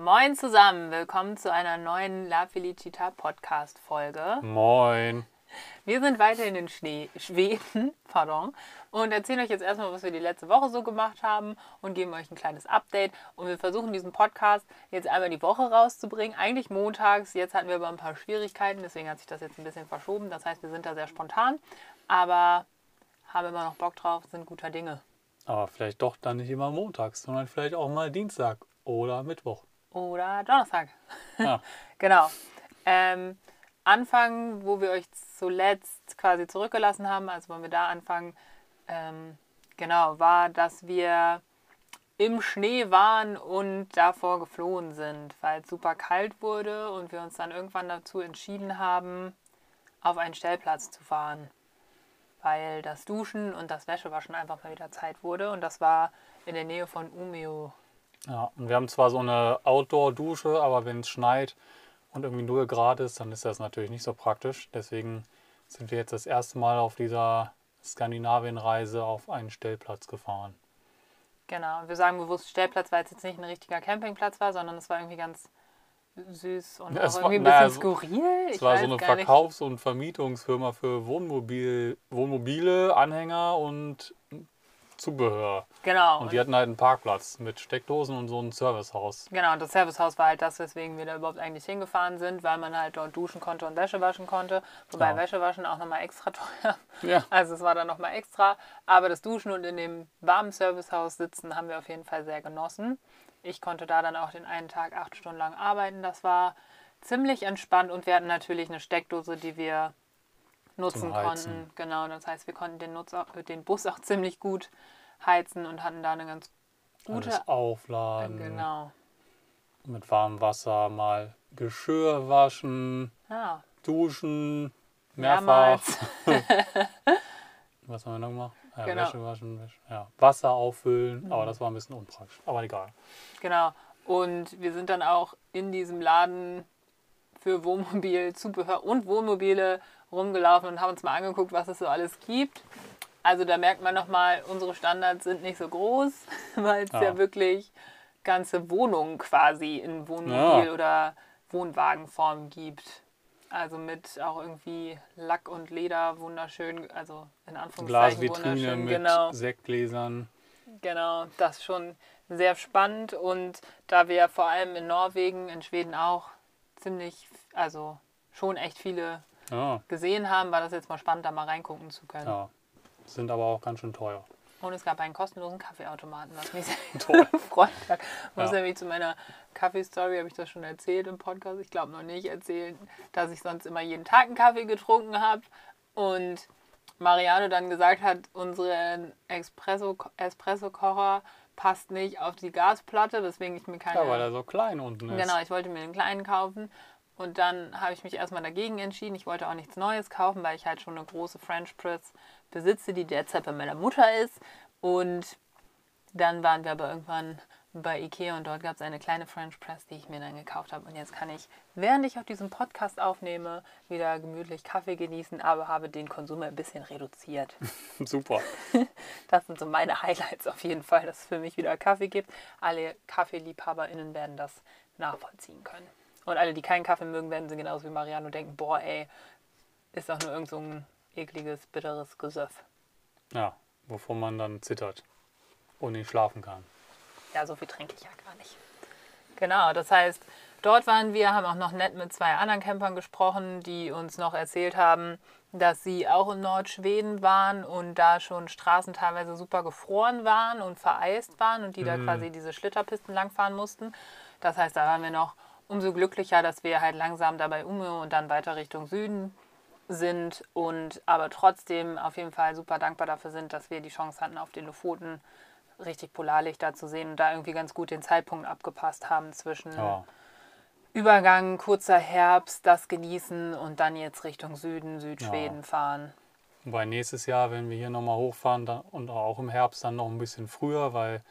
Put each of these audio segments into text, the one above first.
Moin zusammen, willkommen zu einer neuen La Felicita Podcast Folge. Moin. Wir sind weiterhin in Schnee, Schweden pardon, und erzählen euch jetzt erstmal, was wir die letzte Woche so gemacht haben und geben euch ein kleines Update. Und wir versuchen diesen Podcast jetzt einmal die Woche rauszubringen. Eigentlich montags, jetzt hatten wir aber ein paar Schwierigkeiten, deswegen hat sich das jetzt ein bisschen verschoben. Das heißt, wir sind da sehr spontan, aber haben immer noch Bock drauf, sind guter Dinge. Aber vielleicht doch dann nicht immer montags, sondern vielleicht auch mal Dienstag oder Mittwoch. Oder Donnerstag. Ja. Genau. Ähm, anfangen, wo wir euch zuletzt quasi zurückgelassen haben, also wollen wir da anfangen, ähm, genau, war, dass wir im Schnee waren und davor geflohen sind, weil es super kalt wurde und wir uns dann irgendwann dazu entschieden haben, auf einen Stellplatz zu fahren, weil das Duschen und das Wäschewaschen einfach mal wieder Zeit wurde und das war in der Nähe von Umeå. Ja, und wir haben zwar so eine Outdoor-Dusche, aber wenn es schneit und irgendwie 0 Grad ist, dann ist das natürlich nicht so praktisch. Deswegen sind wir jetzt das erste Mal auf dieser Skandinavien-Reise auf einen Stellplatz gefahren. Genau, wir sagen bewusst Stellplatz, weil es jetzt nicht ein richtiger Campingplatz war, sondern es war irgendwie ganz süß und Ja, auch es war- irgendwie ein naja, bisschen so- skurril. Es Ich war so eine. Verkaufs- und Vermietungsfirma für Wohnmobil, Wohnmobile, Anhänger und Zubehör. Genau. Und die hatten halt einen Parkplatz mit Steckdosen und so ein Servicehaus. Genau, und das Servicehaus war halt das, weswegen wir da überhaupt eigentlich hingefahren sind, weil man halt dort duschen konnte und Wäsche waschen konnte. Wobei Ja. Wäsche waschen auch nochmal extra teuer. Ja. Also es war dann nochmal extra. Aber das Duschen und in dem warmen Servicehaus sitzen haben wir auf jeden Fall sehr genossen. Ich konnte da dann auch den einen Tag acht Stunden lang arbeiten. Das war ziemlich entspannt und wir hatten natürlich eine Steckdose, die wir nutzen konnten. Genau, das heißt, wir konnten den, Nutz den Bus auch ziemlich gut heizen und hatten da eine ganz gute. Alles aufladen, Genau. mit warmem Wasser mal Geschirr waschen, Ja, duschen, mehrfach. Was haben wir noch gemacht? Ja, Genau. Wäsche waschen, Wäsche, ja. Wasser auffüllen, Mhm. aber das war ein bisschen unpraktisch. Aber egal. Genau. Und wir sind dann auch in diesem Laden für Wohnmobilzubehör und Wohnmobile rumgelaufen und haben uns mal angeguckt, was es so alles gibt. Also da merkt man nochmal, unsere Standards sind nicht so groß, weil es ja. Ja. wirklich ganze Wohnungen quasi in Wohnmobil- Ja. oder Wohnwagenform gibt. Also mit auch irgendwie Lack und Leder wunderschön, also in Anführungszeichen Glasvitrine wunderschön. mit Genau. Sektgläsern. Genau, das ist schon sehr spannend und da wir vor allem in Norwegen, in Schweden auch ziemlich, also schon echt viele Ja, gesehen haben, war das jetzt mal spannend, da mal reingucken zu können. ja. Sind aber auch ganz schön teuer. Und es gab einen kostenlosen Kaffeeautomaten, was mich sehr gefreut hat. Muss Ja. nämlich zu meiner Kaffeestory, habe ich das schon erzählt im Podcast, ich glaube noch nicht, erzählen, dass ich sonst immer jeden Tag einen Kaffee getrunken habe und Mariano dann gesagt hat, unseren Espresso- Espresso-Kocher passt nicht auf die Gasplatte, weswegen ich mir keine... Ja, weil er so klein unten ist. Genau, ich wollte mir einen kleinen kaufen. Und dann habe ich mich erstmal dagegen entschieden. Ich wollte auch nichts Neues kaufen, weil ich halt schon eine große French Press besitze, die derzeit bei meiner Mutter ist. Und dann waren wir aber irgendwann bei Ikea und dort gab es eine kleine French Press, die ich mir dann gekauft habe. Und jetzt kann ich, während ich auf diesem Podcast aufnehme, wieder gemütlich Kaffee genießen, aber habe den Konsum ein bisschen reduziert. Super. Das sind so meine Highlights auf jeden Fall, dass es für mich wieder Kaffee gibt. Alle KaffeeliebhaberInnen werden das nachvollziehen können. Und alle, die keinen Kaffee mögen, werden sie genauso wie Mariano denken, boah ey, ist doch nur irgend so ein ekliges, bitteres Gesöff. Ja, wovon man dann zittert und nicht schlafen kann. Ja, so viel trinke ich ja gar nicht. Genau, das heißt, dort waren wir, haben auch noch nett mit zwei anderen Campern gesprochen, die uns noch erzählt haben, dass sie auch in Nordschweden waren und da schon Straßen teilweise super gefroren waren und vereist waren und die da quasi diese Schlitterpisten langfahren mussten. Das heißt, da waren wir noch umso glücklicher, dass wir halt langsam dabei Umeå und dann weiter Richtung Süden sind und aber trotzdem auf jeden Fall super dankbar dafür sind, dass wir die Chance hatten, auf den Lofoten richtig Polarlichter zu sehen und da irgendwie ganz gut den Zeitpunkt abgepasst haben zwischen Ja, Übergang, kurzer Herbst, das genießen und dann jetzt Richtung Süden, Südschweden Ja. fahren. Wobei nächstes Jahr, wenn wir hier nochmal hochfahren dann, und auch im Herbst dann noch ein bisschen früher, weil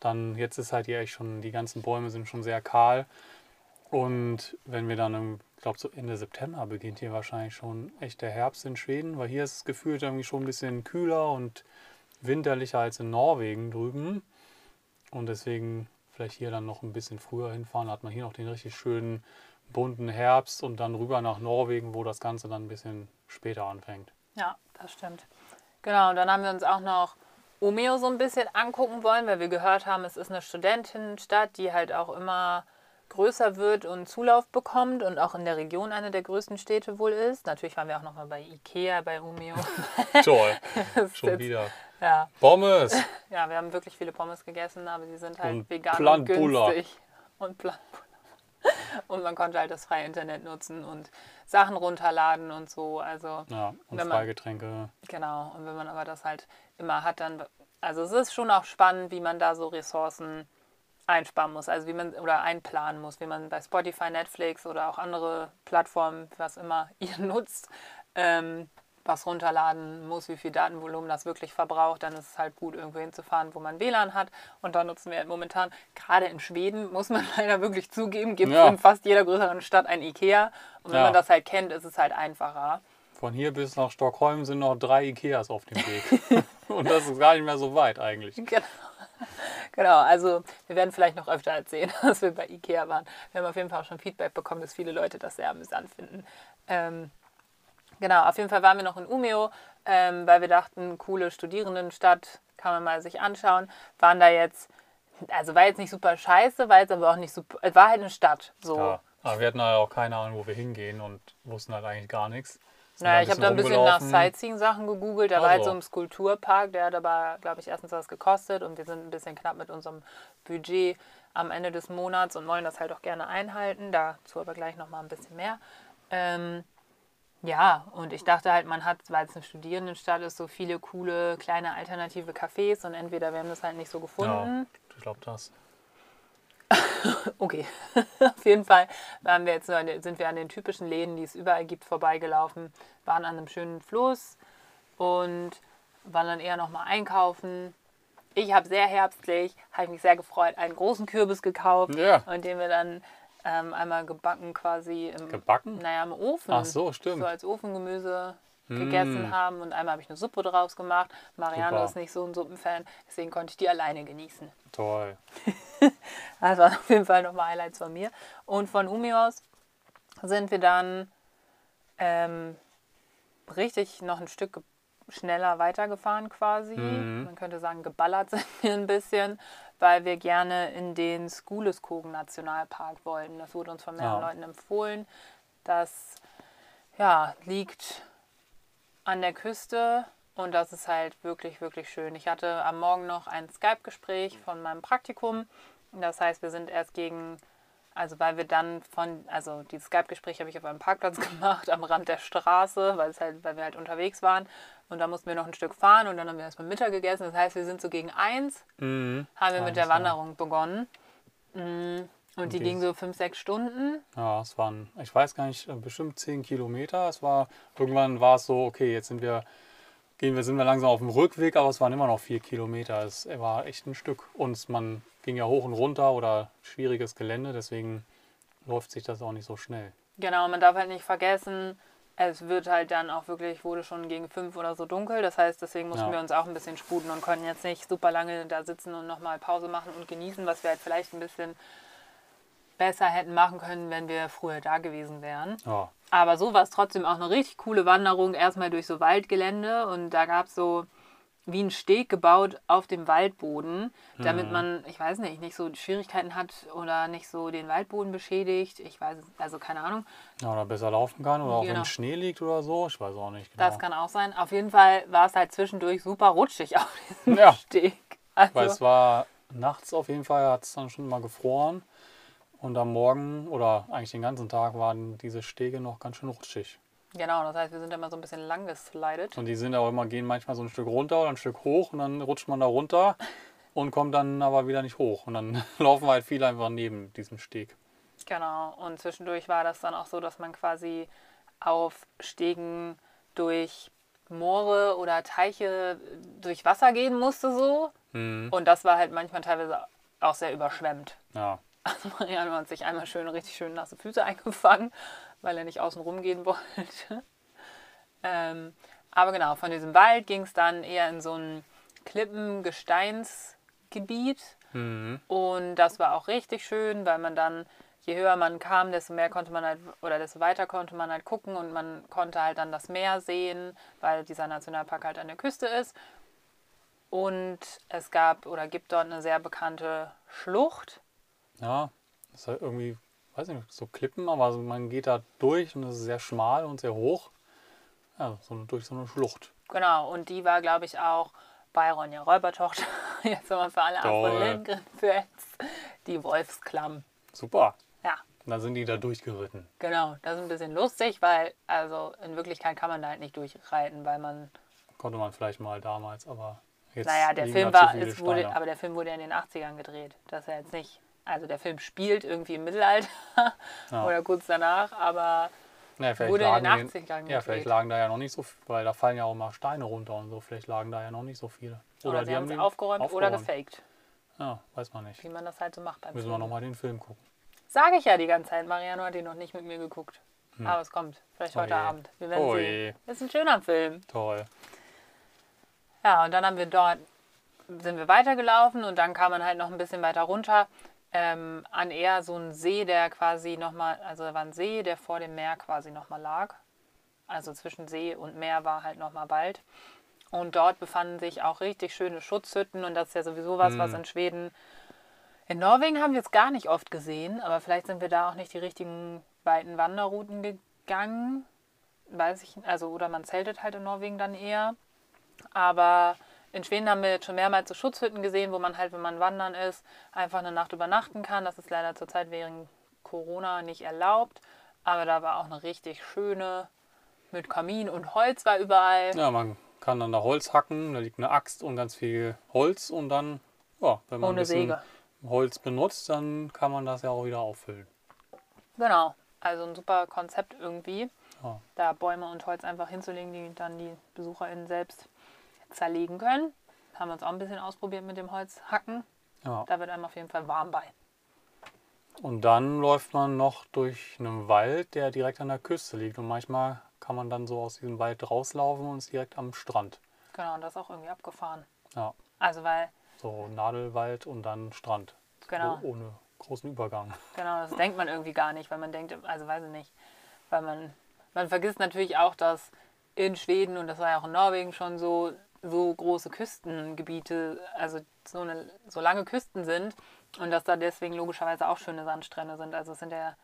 dann jetzt ist halt hier echt schon, die ganzen Bäume sind schon sehr kahl. Und wenn wir dann, ich glaube so Ende September beginnt hier wahrscheinlich schon echt der Herbst in Schweden, weil hier ist es gefühlt irgendwie schon ein bisschen kühler und winterlicher als in Norwegen drüben. Und deswegen vielleicht hier dann noch ein bisschen früher hinfahren. Da hat man hier noch den richtig schönen bunten Herbst und dann rüber nach Norwegen, wo das Ganze dann ein bisschen später anfängt. Ja, das stimmt. Genau, und dann haben wir uns auch noch Omeo so ein bisschen angucken wollen, weil wir gehört haben, es ist eine Studentinnenstadt, die halt auch immer größer wird und Zulauf bekommt und auch in der Region eine der größten Städte wohl ist. Natürlich waren wir auch noch mal bei Ikea, bei Umeo. Toll, schon wieder. Ja, Pommes! ja, wir haben wirklich viele Pommes gegessen, aber die sind halt Und vegan und Plantbulla. günstig. Und Plantbulla. Und man konnte halt das freie Internet nutzen und Sachen runterladen und so. Also Ja, und man- Freigetränke. Genau, und wenn man aber das halt immer hat, dann. Also es ist schon auch spannend, wie man da so Ressourcen einsparen muss, also wie man oder einplanen muss, wie man bei Spotify, Netflix oder auch andere Plattformen, was immer ihr nutzt, ähm, was runterladen muss, wie viel Datenvolumen das wirklich verbraucht, dann ist es halt gut, irgendwo hinzufahren, wo man WLAN hat. Und da nutzen wir momentan, gerade in Schweden, muss man leider wirklich zugeben, gibt es Ja. in fast jeder größeren Stadt ein Ikea. Und wenn Ja. man das halt kennt, ist es halt einfacher. Von hier bis nach Stockholm sind noch drei Ikeas auf dem Weg. und das ist gar nicht mehr so weit eigentlich. Genau. Genau, also wir werden vielleicht noch öfter erzählen, dass wir bei Ikea waren. Wir haben auf jeden Fall auch schon Feedback bekommen, dass viele Leute das sehr amüsant finden. Ähm, genau, auf jeden Fall waren wir noch in Umeå, ähm, weil wir dachten, coole Studierendenstadt, kann man mal sich anschauen. Waren da jetzt, also war jetzt nicht super scheiße, war jetzt aber auch nicht super, es war halt eine Stadt. So. Ja. Aber wir hatten halt auch keine Ahnung, wo wir hingehen und wussten halt eigentlich gar nichts. Sind Naja, ich habe da ein bisschen nach. Sightseeing-Sachen gegoogelt. Da war halt Also. so ein Skulpturpark, der hat aber, glaube ich, erstens was gekostet und wir sind ein bisschen knapp mit unserem Budget am Ende des Monats und wollen das halt auch gerne einhalten. Dazu aber gleich nochmal ein bisschen mehr. Ähm, ja, und ich dachte halt, man hat, weil es eine Studierendenstadt ist, so viele coole kleine alternative Cafés und entweder wir haben das halt nicht so gefunden. Ja, ich glaube das. Okay, auf jeden Fall waren wir jetzt, sind wir an den typischen Läden, die es überall gibt, vorbeigelaufen, waren an einem schönen Fluss und waren dann eher nochmal einkaufen. Ich habe sehr herbstlich, habe mich sehr gefreut, einen großen Kürbis gekauft Ja. und den wir dann ähm, einmal gebacken quasi im, Gebacken? naja, im Ofen. Ach so, stimmt. So als Ofengemüse gegessen Mm. haben und einmal habe ich eine Suppe draus gemacht. Mariano Super. ist nicht so ein Suppenfan, deswegen konnte ich die alleine genießen. Toll. Das waren auf jeden Fall nochmal Highlights von mir. Und von Umi aus sind wir dann ähm, richtig noch ein Stück ge- schneller weitergefahren quasi. Mhm. Man könnte sagen, geballert sind wir ein bisschen, weil wir gerne in den Skuleskogen Nationalpark wollten. Das wurde uns von mehreren Ja. Leuten empfohlen. Das ja, liegt an der Küste und das ist halt wirklich, wirklich schön. Ich hatte am Morgen noch ein Skype-Gespräch von meinem Praktikum. Das heißt, wir sind erst gegen, also weil wir dann von, also dieses Skype-Gespräch habe ich auf einem Parkplatz gemacht, am Rand der Straße, weil es halt, weil wir halt unterwegs waren. Und da mussten wir noch ein Stück fahren und dann haben wir erstmal Mittag gegessen. Das heißt, wir sind so gegen eins, Mhm. haben wir mit der. Wanderung begonnen. Mm, Und die die ging so fünf, sechs Stunden. Ja, es waren, ich weiß gar nicht, bestimmt 10 Kilometer. Es war, irgendwann war es so, okay, jetzt sind wir, gehen wir, sind wir langsam auf dem Rückweg, aber es waren immer noch vier Kilometer. Es war echt ein Stück. Und man ging ja hoch und runter oder schwieriges Gelände, deswegen läuft sich das auch nicht so schnell. Genau, man darf halt nicht vergessen, es wird halt dann auch wirklich, wurde schon gegen fünf oder so dunkel. Das heißt, deswegen mussten Ja. wir uns auch ein bisschen sputen und konnten jetzt nicht super lange da sitzen und nochmal Pause machen und genießen, was wir halt vielleicht ein bisschen besser hätten machen können, wenn wir früher da gewesen wären. Ja, Aber so war es trotzdem auch eine richtig coole Wanderung, erstmal durch so Waldgelände und da gab es so wie ein Steg gebaut auf dem Waldboden, damit man, ich weiß nicht, nicht so Schwierigkeiten hat oder nicht so den Waldboden beschädigt. Ich weiß, es- also keine Ahnung. ja oder besser laufen kann oder auch Genau. wenn Schnee liegt oder so. Ich weiß auch nicht genau. Das kann auch sein. Auf jeden Fall war es halt zwischendurch super rutschig auf diesem Ja. Steg. Weil es Also, war nachts auf jeden Fall, hat es dann schon mal gefroren. Und am Morgen oder eigentlich den ganzen Tag waren diese Stege noch ganz schön rutschig. Genau, das heißt, wir sind immer so ein bisschen lang geslidet. Und die sind auch immer, gehen manchmal so ein Stück runter oder ein Stück hoch und dann rutscht man da runter und kommt dann aber wieder nicht hoch. Und dann laufen halt viele einfach neben diesem Steg. Genau. Und zwischendurch war das dann auch so, dass man quasi auf Stegen durch Moore oder Teiche durch Wasser gehen musste so. Mhm. Und das war halt manchmal teilweise auch sehr überschwemmt. Ja, Also Marianne hat sich einmal schön, richtig schön nasse Füße eingefangen, weil er nicht außen rum gehen wollte. Ähm, aber genau, von diesem Wald ging es dann eher in so ein Klippen-Gesteinsgebiet. Mhm. Und das war auch richtig schön, weil man dann, je höher man kam, desto mehr konnte man halt, oder desto weiter konnte man halt gucken und man konnte halt dann das Meer sehen, weil dieser Nationalpark halt an der Küste ist. Und es gab oder gibt dort eine sehr bekannte Schlucht. Ja, das ist halt irgendwie, weiß nicht, so Klippen, aber so, man geht da durch und es ist sehr schmal und sehr hoch. Ja, so durch so eine Schlucht. Genau, und die war, glaube ich, auch bei Ronja Räubertochter, jetzt nochmal für alle Toll. Lindgren-Fans, die Wolfsklamm. Super. Ja, Und dann sind die da durchgeritten. genau. Das ist ein bisschen lustig, weil, also in Wirklichkeit kann man da halt nicht durchreiten, weil man, Konnte man vielleicht mal damals, aber jetzt. naja, der Film war, es wurde, aber der Film wurde ja in den 80ern gedreht. Das ist ja jetzt nicht, also der Film spielt irgendwie im Mittelalter Ja. oder kurz danach, aber Ja, vielleicht wurde in den lagen 80ern Ja, gedreht. vielleicht lagen da ja noch nicht so viel, weil da fallen ja auch mal Steine runter und so. Vielleicht lagen da ja noch nicht so viele. oder, sie haben es die aufgeräumt, oder aufgeräumt. gefaked, Ja, weiß man nicht. wie man das halt so macht beim Müssen wir Film. nochmal den Film gucken. Sage ich ja die ganze Zeit. Mariano hat ihn noch nicht mit mir geguckt. Aber es kommt. Vielleicht Oh heute je. Abend. Wir werden Oh sehen. Ist ein schöner Film. Toll. Ja, und dann haben wir dort, sind wir weitergelaufen und dann kam man halt noch ein bisschen weiter runter ähm, an eher so einen See, der quasi nochmal, also da war ein See, der vor dem Meer quasi nochmal lag. Also zwischen See und Meer war halt nochmal Wald. Und dort befanden sich auch richtig schöne Schutzhütten und das ist ja sowieso was, was in Schweden. In Norwegen haben wir es gar nicht oft gesehen, aber vielleicht sind wir da auch nicht die richtigen weiten Wanderrouten gegangen. Weiß ich, also oder man zeltet halt in Norwegen dann eher. Aber in Schweden haben wir jetzt schon mehrmals so Schutzhütten gesehen, wo man halt, wenn man wandern ist, einfach eine Nacht übernachten kann. Das ist leider zurzeit wegen Corona nicht erlaubt. Aber da war auch eine richtig schöne mit Kamin und Holz war überall. Ja, man kann dann da Holz hacken, da liegt eine Axt und ganz viel Holz und dann, ja, wenn man ein bisschen. Holz benutzt, dann kann man das ja auch wieder auffüllen. Genau. Also ein super Konzept irgendwie. Ja. Da Bäume und Holz einfach hinzulegen, die dann die BesucherInnen selbst zerlegen können. Haben wir uns auch ein bisschen ausprobiert mit dem Holzhacken. Ja. Da wird einem auf jeden Fall warm bei. Und dann läuft man noch durch einen Wald, der direkt an der Küste liegt. Und manchmal kann man dann so aus diesem Wald rauslaufen und ist direkt am Strand. Genau, und das ist auch irgendwie abgefahren. Ja, Also weil, so Nadelwald und dann Strand. Genau. Oh- Ohne großen Übergang. genau, das denkt man irgendwie gar nicht, weil man denkt, also weiß ich nicht, weil man, man vergisst natürlich auch, dass in Schweden und das war ja auch in Norwegen schon so, so große Küstengebiete, also so, eine, so lange Küsten sind und dass da deswegen logischerweise auch schöne Sandstrände sind. Also es sind ja,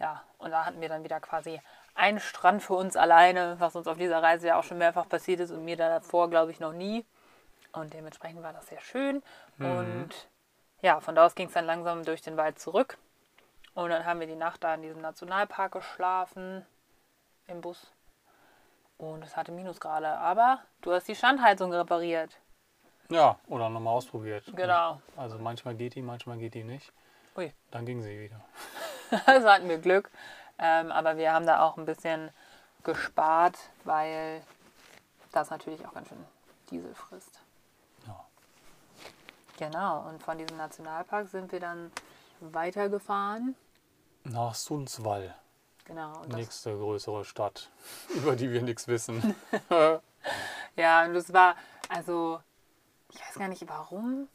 ja, und da hatten wir dann wieder quasi einen Strand für uns alleine, was uns auf dieser Reise ja auch schon mehrfach passiert ist und mir davor, glaube ich, noch nie. Und dementsprechend war das sehr schön. Und ja, von da aus ging es dann langsam durch den Wald zurück. Und dann haben wir die Nacht da in diesem Nationalpark geschlafen, im Bus. Und es hatte Minusgrade. Aber du hast die Standheizung repariert. Ja, oder nochmal ausprobiert. Genau. Also manchmal geht die, manchmal geht die nicht. Ui, Dann ging sie wieder. also hatten wir Glück. Ähm, aber wir haben da auch ein bisschen gespart, weil das natürlich auch ganz schön Diesel frisst. Ja. Genau, und von diesem Nationalpark sind wir dann weitergefahren. Nach Sundsvall, Genau. Und das, nächste größere Stadt, über die wir nichts wissen. ja, und das war, also, ich weiß gar nicht warum,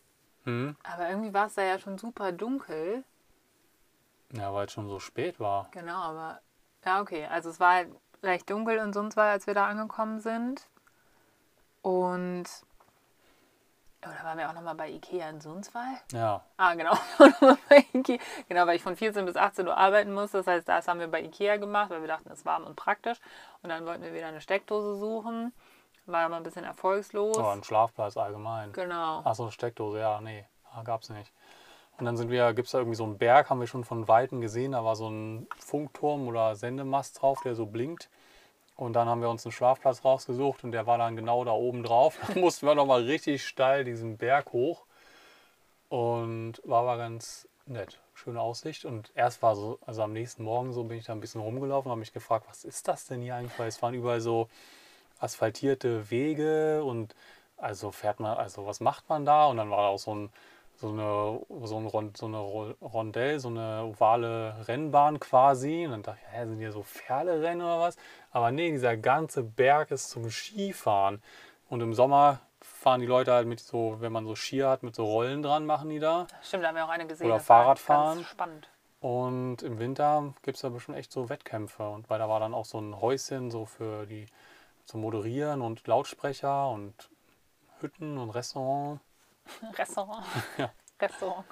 hm? aber irgendwie war es da ja schon super dunkel. Ja, weil es schon so spät war. Genau, aber ja, okay. Also es war halt recht dunkel in Sundsvall, als wir da angekommen sind. Und oh, da waren wir auch nochmal bei Ikea in Sundsvall. Ja, Ah, genau. Genau, weil ich von 14 bis 18 Uhr arbeiten musste. Das heißt, das haben wir bei Ikea gemacht, weil wir dachten, es ist warm und praktisch. Und dann wollten wir wieder eine Steckdose suchen. War aber ein bisschen erfolgslos. aber ein Schlafplatz allgemein. Genau. Achso, Steckdose, ja, nee, ah, gab's nicht. Und dann sind wir, gibt es da irgendwie so einen Berg, haben wir schon von Weitem gesehen, da war so ein Funkturm oder Sendemast drauf, der so blinkt. Und dann haben wir uns einen Schlafplatz rausgesucht und der war dann genau da oben drauf. Dann mussten wir nochmal richtig steil diesen Berg hoch. Und war aber ganz nett. Schöne Aussicht. Und erst war so, also am nächsten Morgen so bin ich da ein bisschen rumgelaufen und habe mich gefragt, was ist das denn hier eigentlich? Weil es waren überall so asphaltierte Wege und also fährt man, also was macht man da? Und dann war da auch so ein so eine, so ein Rond, so eine Ro- Rondell, so eine ovale Rennbahn quasi. Und dann dachte ich, hä, sind hier so Pferderennen oder was? Aber nee, dieser ganze Berg ist zum Skifahren. Und im Sommer fahren die Leute halt mit so, wenn man so Skier hat, mit so Rollen dran, machen die da. Stimmt, da haben wir auch eine gesehen. Oder Fahrradfahren. Ganz spannend. Und im Winter gibt es da bestimmt echt so Wettkämpfe. Und weil da war dann auch so ein Häuschen so für die zum Moderieren und Lautsprecher und Hütten und Restaurant. Restaurant. Ja. Restaurant.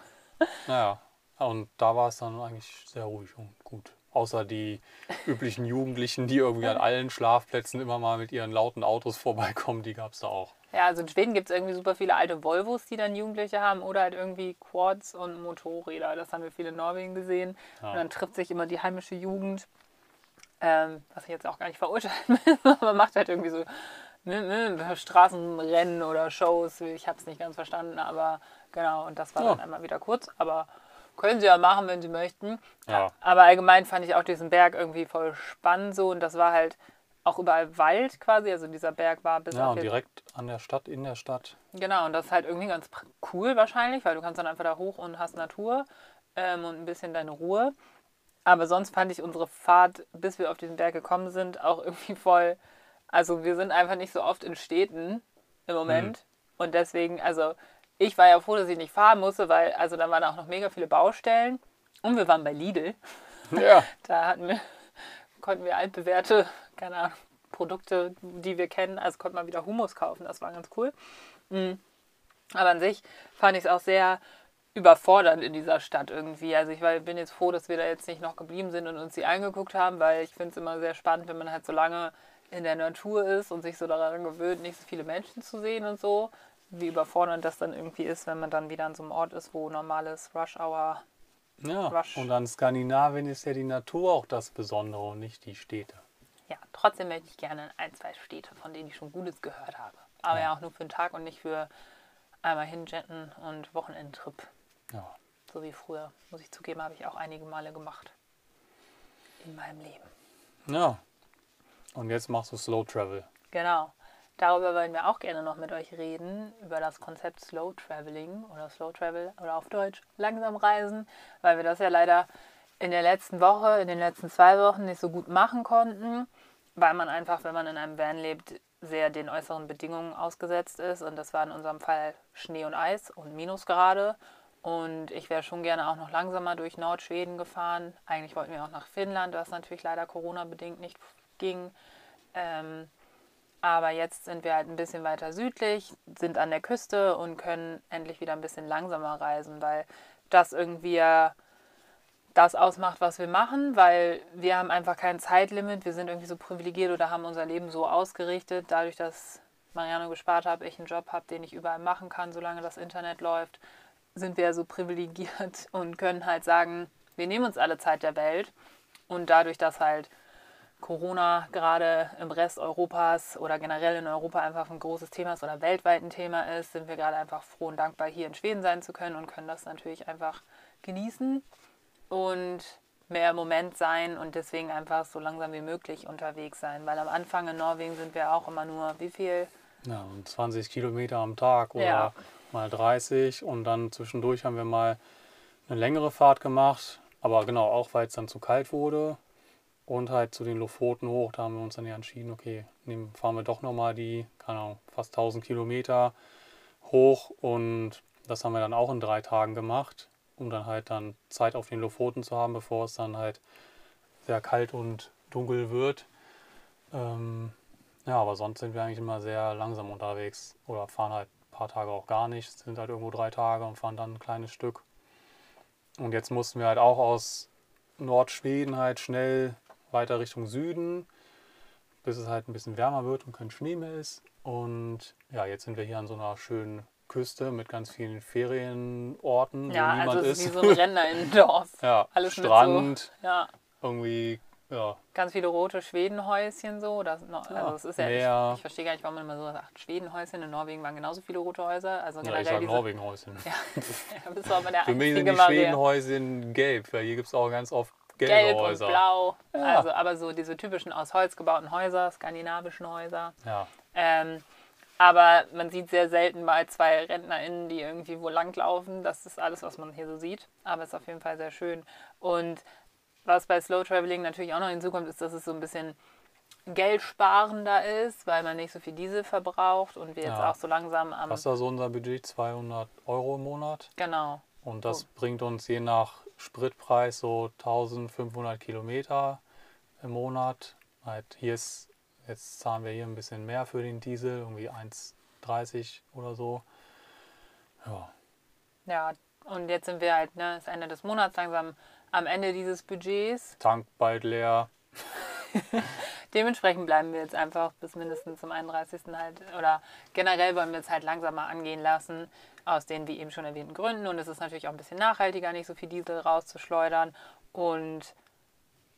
Naja, und da war es dann eigentlich sehr ruhig und gut. Außer die üblichen Jugendlichen, die irgendwie an allen Schlafplätzen immer mal mit ihren lauten Autos vorbeikommen, die gab es da auch. Ja, also in Schweden gibt es irgendwie super viele alte Volvos, die dann Jugendliche haben oder halt irgendwie Quads und Motorräder. Das haben wir viel in Norwegen gesehen. Ja. Und dann trifft sich immer die heimische Jugend, ähm, was ich jetzt auch gar nicht verurteilen will, aber man macht halt irgendwie so ne, ne, Straßenrennen oder Shows. Ich habe es nicht ganz verstanden, aber genau. Und das war Ja. dann einmal wieder kurz. Aber können sie ja machen, wenn sie möchten. Ja. Aber allgemein fand ich auch diesen Berg irgendwie voll spannend so. Und das war halt auch überall Wald quasi. Also dieser Berg war bis Ja, und direkt an der Stadt, in der Stadt. Genau, und das ist halt irgendwie ganz cool wahrscheinlich, weil du kannst dann einfach da hoch und hast Natur ähm, und ein bisschen deine Ruhe. Aber sonst fand ich unsere Fahrt, bis wir auf diesen Berg gekommen sind, auch irgendwie voll. Also wir sind einfach nicht so oft in Städten im Moment. Und deswegen, also ich war ja froh, dass ich nicht fahren musste, weil also da waren auch noch mega viele Baustellen. Und wir waren bei Lidl. Ja. Da hatten wir, konnten wir altbewährte, keine Ahnung, Produkte, die wir kennen. Also konnten wir wieder Hummus kaufen. Das war ganz cool. Mm. Aber an sich fand ich es auch sehr überfordernd in dieser Stadt irgendwie. Also ich war, bin jetzt froh, dass wir da jetzt nicht noch geblieben sind und uns die angeguckt haben, weil ich finde es immer sehr spannend, wenn man halt so lange in der Natur ist und sich so daran gewöhnt, nicht so viele Menschen zu sehen und so. Wie überfordernd das dann irgendwie ist, wenn man dann wieder an so einem Ort ist, wo normales Rush Hour. ja. Wasch. Und an Skandinavien ist ja die Natur auch das Besondere und nicht die Städte. Ja, trotzdem möchte ich gerne in ein, zwei Städte, von denen ich schon Gutes gehört habe. Aber ja, Ja. auch nur für einen Tag und nicht für einmal hinjetten und Wochenendtrip. Ja. So wie früher, muss ich zugeben, habe ich auch einige Male gemacht. In meinem Leben. Ja. Und jetzt machst du Slow Travel. Genau. Darüber wollen wir auch gerne noch mit euch reden, über das Konzept Slow Traveling oder Slow Travel oder auf Deutsch langsam reisen, weil wir das ja leider in der letzten Woche, in den letzten zwei Wochen nicht so gut machen konnten, weil man einfach, wenn man in einem Van lebt, sehr den äußeren Bedingungen ausgesetzt ist. Und das war in unserem Fall Schnee und Eis und Minusgrade. Und ich wäre schon gerne auch noch langsamer durch Nordschweden gefahren. Eigentlich wollten wir auch nach Finnland, was natürlich leider Corona-bedingt nicht ging. Ähm, aber jetzt sind wir halt ein bisschen weiter südlich, sind an der Küste und können endlich wieder ein bisschen langsamer reisen, weil das irgendwie das ausmacht, was wir machen, weil wir haben einfach kein Zeitlimit. Wir sind irgendwie so privilegiert oder haben unser Leben so ausgerichtet, dadurch, dass Mariano gespart hat, ich einen Job habe, den ich überall machen kann, solange das Internet läuft, sind wir so privilegiert und können halt sagen, wir nehmen uns alle Zeit der Welt und dadurch, dass halt Corona gerade im Rest Europas oder generell in Europa einfach ein großes Thema ist oder weltweit ein Thema ist, sind wir gerade einfach froh und dankbar, hier in Schweden sein zu können und können das natürlich einfach genießen und mehr im Moment sein und deswegen einfach so langsam wie möglich unterwegs sein. Weil am Anfang in Norwegen sind wir auch immer nur, wie viel? Ja, und 20 Kilometer am Tag oder Ja. mal 30. Und dann zwischendurch haben wir mal eine längere Fahrt gemacht. Aber genau, auch weil es dann zu kalt wurde. Und halt zu den Lofoten hoch, da haben wir uns dann ja entschieden, okay, nehmen, fahren wir doch nochmal die, keine Ahnung, fast 1000 Kilometer hoch. Und das haben wir dann auch in drei Tagen gemacht, um dann halt dann Zeit auf den Lofoten zu haben, bevor es dann halt sehr kalt und dunkel wird. Ähm, ja, aber sonst sind wir eigentlich immer sehr langsam unterwegs oder fahren halt ein paar Tage auch gar nicht, sind halt irgendwo drei Tage und fahren dann ein kleines Stück. Und jetzt mussten wir halt auch aus Nordschweden halt schnell weiter Richtung Süden, bis es halt ein bisschen wärmer wird und kein Schnee mehr ist. Und ja, jetzt sind wir hier an so einer schönen Küste mit ganz vielen Ferienorten, Ja, wo niemand also es ist. ist wie so ein Renner in Dorf. ja, alles Strand, So, ja, irgendwie, ja, ganz viele rote Schwedenhäuschen so. Das, noch- Ja, also es ist ja, ich, ich verstehe gar nicht, warum man immer so sagt, Schwedenhäuschen. In Norwegen waren genauso viele rote Häuser. Also ja generell ich sag diese, Norwegenhäuschen. Ja, ja, bist du aber der Für mich sind die. Schwedenhäuschen gelb, weil hier gibt es auch ganz oft gelbe Gelb Häuser. und blau. Ja. Also, aber so diese typischen aus Holz gebauten Häuser, skandinavischen Häuser. Ja, Ähm, aber man sieht sehr selten mal zwei RentnerInnen, die irgendwie wo langlaufen. Das ist alles, was man hier so sieht. Aber es ist auf jeden Fall sehr schön. Und was bei Slow Traveling natürlich auch noch hinzukommt, ist, dass es so ein bisschen geldsparender ist, weil man nicht so viel Diesel verbraucht und wir jetzt Ja. auch so langsam am. Was ist da so unser Budget? 200 Euro im Monat. Genau. Und das Oh. bringt uns je nach Spritpreis so 1500 Kilometer im Monat. Halt hier ist, jetzt zahlen wir hier ein bisschen mehr für den Diesel, irgendwie 1,30 oder so. Ja, Ja, und jetzt sind wir halt, ne, ist Ende des Monats langsam am Ende dieses Budgets. Tank bald leer. Dementsprechend bleiben wir jetzt einfach bis mindestens zum 31. halt, oder generell wollen wir es halt langsamer angehen lassen, aus den wie eben schon erwähnten Gründen. Und es ist natürlich auch ein bisschen nachhaltiger, nicht so viel Diesel rauszuschleudern. Und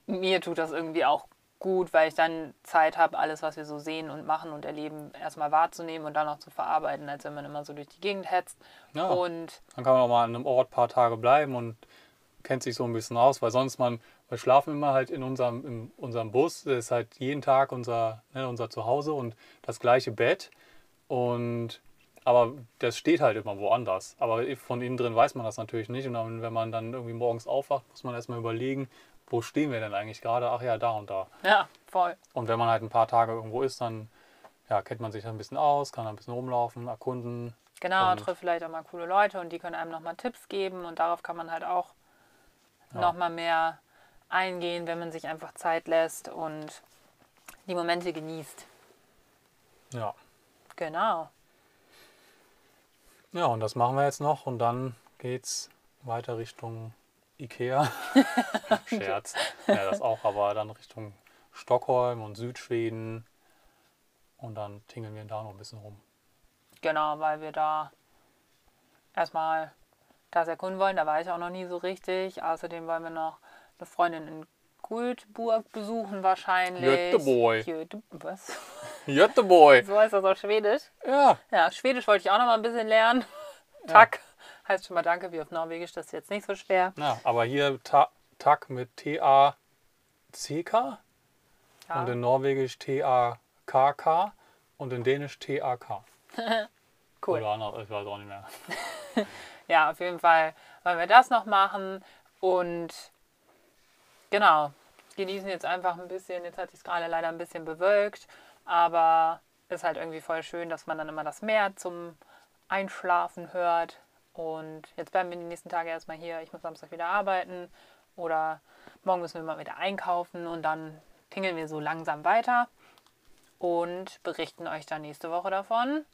mir tut das irgendwie auch gut, weil ich dann Zeit habe, alles, was wir so sehen und machen und erleben, erstmal wahrzunehmen und dann auch zu verarbeiten, als wenn man immer so durch die Gegend hetzt. Ja. Und Dann kann man auch mal an einem Ort ein paar Tage bleiben und kennt sich so ein bisschen aus, weil sonst man, wir schlafen immer halt in unserem, in unserem Bus, das ist halt jeden Tag unser, ne, unser Zuhause und das gleiche Bett. Und aber das steht halt immer woanders. Aber von innen drin weiß man das natürlich nicht. Und dann, wenn man dann irgendwie morgens aufwacht, muss man erstmal überlegen, wo stehen wir denn eigentlich gerade? Ach ja, da und da. ja, voll. Und wenn man halt ein paar Tage irgendwo ist, dann ja, kennt man sich ein bisschen aus, kann ein bisschen rumlaufen, erkunden. Genau, trifft vielleicht auch mal coole Leute und die können einem nochmal Tipps geben und darauf kann man halt auch Ja. nochmal mehr eingehen, wenn man sich einfach Zeit lässt und die Momente genießt. Ja. Genau. Ja, und das machen wir jetzt noch und dann geht's weiter Richtung Ikea. Scherz. Ja, das auch, aber dann Richtung Stockholm und Südschweden. Und dann tingeln wir da noch ein bisschen rum. Genau, weil wir da erstmal das erkunden wollen. Da war ich auch noch nie so richtig. Außerdem wollen wir noch eine Freundin in Guldburg besuchen wahrscheinlich. Göteborg. Göte was? Göteborg! So heißt das auf Schwedisch. Ja, Ja, Schwedisch wollte ich auch noch mal ein bisschen lernen. Tack heißt schon mal Danke, wie auf Norwegisch. Das ist jetzt nicht so schwer. ja aber hier Ta Tak mit T-A-C-K Ja. und in Norwegisch T-A-K-K und in Dänisch T-A-K. Cool. Oder anders, ich weiß auch nicht mehr. Ja, auf jeden Fall wollen wir das noch machen und genau, genießen jetzt einfach ein bisschen. Jetzt hat sich gerade leider ein bisschen bewölkt, aber ist halt irgendwie voll schön, dass man dann immer das Meer zum Einschlafen hört. Und jetzt bleiben wir die nächsten Tage erstmal hier. Ich muss Samstag wieder arbeiten oder morgen müssen wir mal wieder einkaufen und dann tingeln wir so langsam weiter und berichten euch dann nächste Woche davon,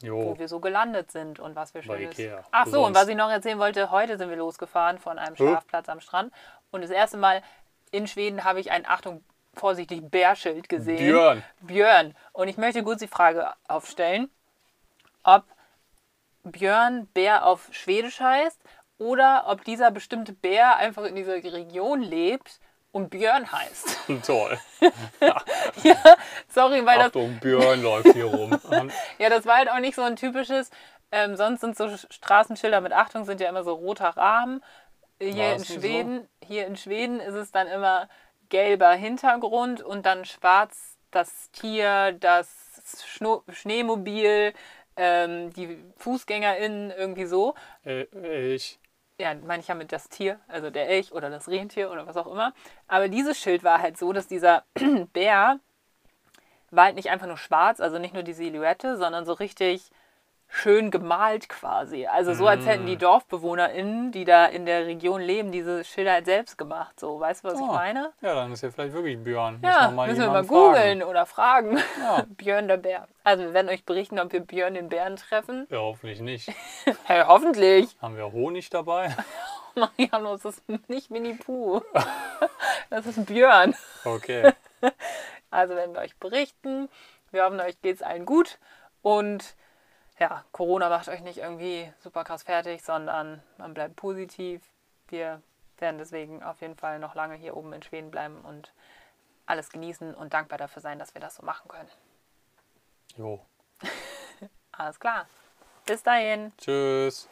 Jo, wo wir so gelandet sind und was wir schönes. Ikea. Ach so, und sonst? was ich noch erzählen wollte, heute sind wir losgefahren von einem Hä? Schlafplatz am Strand und das erste Mal in Schweden habe ich ein Achtung vorsichtig Bärschild gesehen. Björn. Björn. Und ich möchte kurz die Frage aufstellen, ob Björn Bär auf Schwedisch heißt oder ob dieser bestimmte Bär einfach in dieser Region lebt und Björn heißt. toll. ja, sorry, weil das Achtung, Björn läuft hier rum. Ja, das war halt auch nicht so ein typisches. Ähm, sonst sind so Straßenschilder mit Achtung sind ja immer so roter Rahmen. Hier War in das Schweden, hier in Schweden ist es dann immer gelber Hintergrund und dann schwarz das Tier, das Schno Schneemobil, ähm, die FußgängerInnen irgendwie so. Äh, ich. Ja, meine ich ja mit das Tier, also der Elch oder das Rentier oder was auch immer. Aber dieses Schild war halt so, dass dieser Bär war halt nicht einfach nur schwarz, also nicht nur die Silhouette, sondern so richtig schön gemalt quasi. Also so, als hätten die DorfbewohnerInnen, die da in der Region leben, diese Schilder halt selbst gemacht. So, weißt du, was ich Oh, meine? Ja, dann ist ja vielleicht wirklich Björn. Ja, Müssen wir müssen wir mal fragen. googeln oder fragen. Ja. Björn der Bär. Also wir werden euch berichten, ob wir Björn den Bären treffen. Ja, hoffentlich nicht. Hey, hoffentlich. Haben wir Honig dabei? Mariano, das ist nicht Winnie Pooh. Das ist Björn. Okay. Also werden wir euch berichten. Wir hoffen, euch geht es allen gut. Und ja, Corona macht euch nicht irgendwie super krass fertig, sondern man bleibt positiv. Wir werden deswegen auf jeden Fall noch lange hier oben in Schweden bleiben und alles genießen und dankbar dafür sein, dass wir das so machen können. Jo. Alles klar. Bis dahin. Tschüss.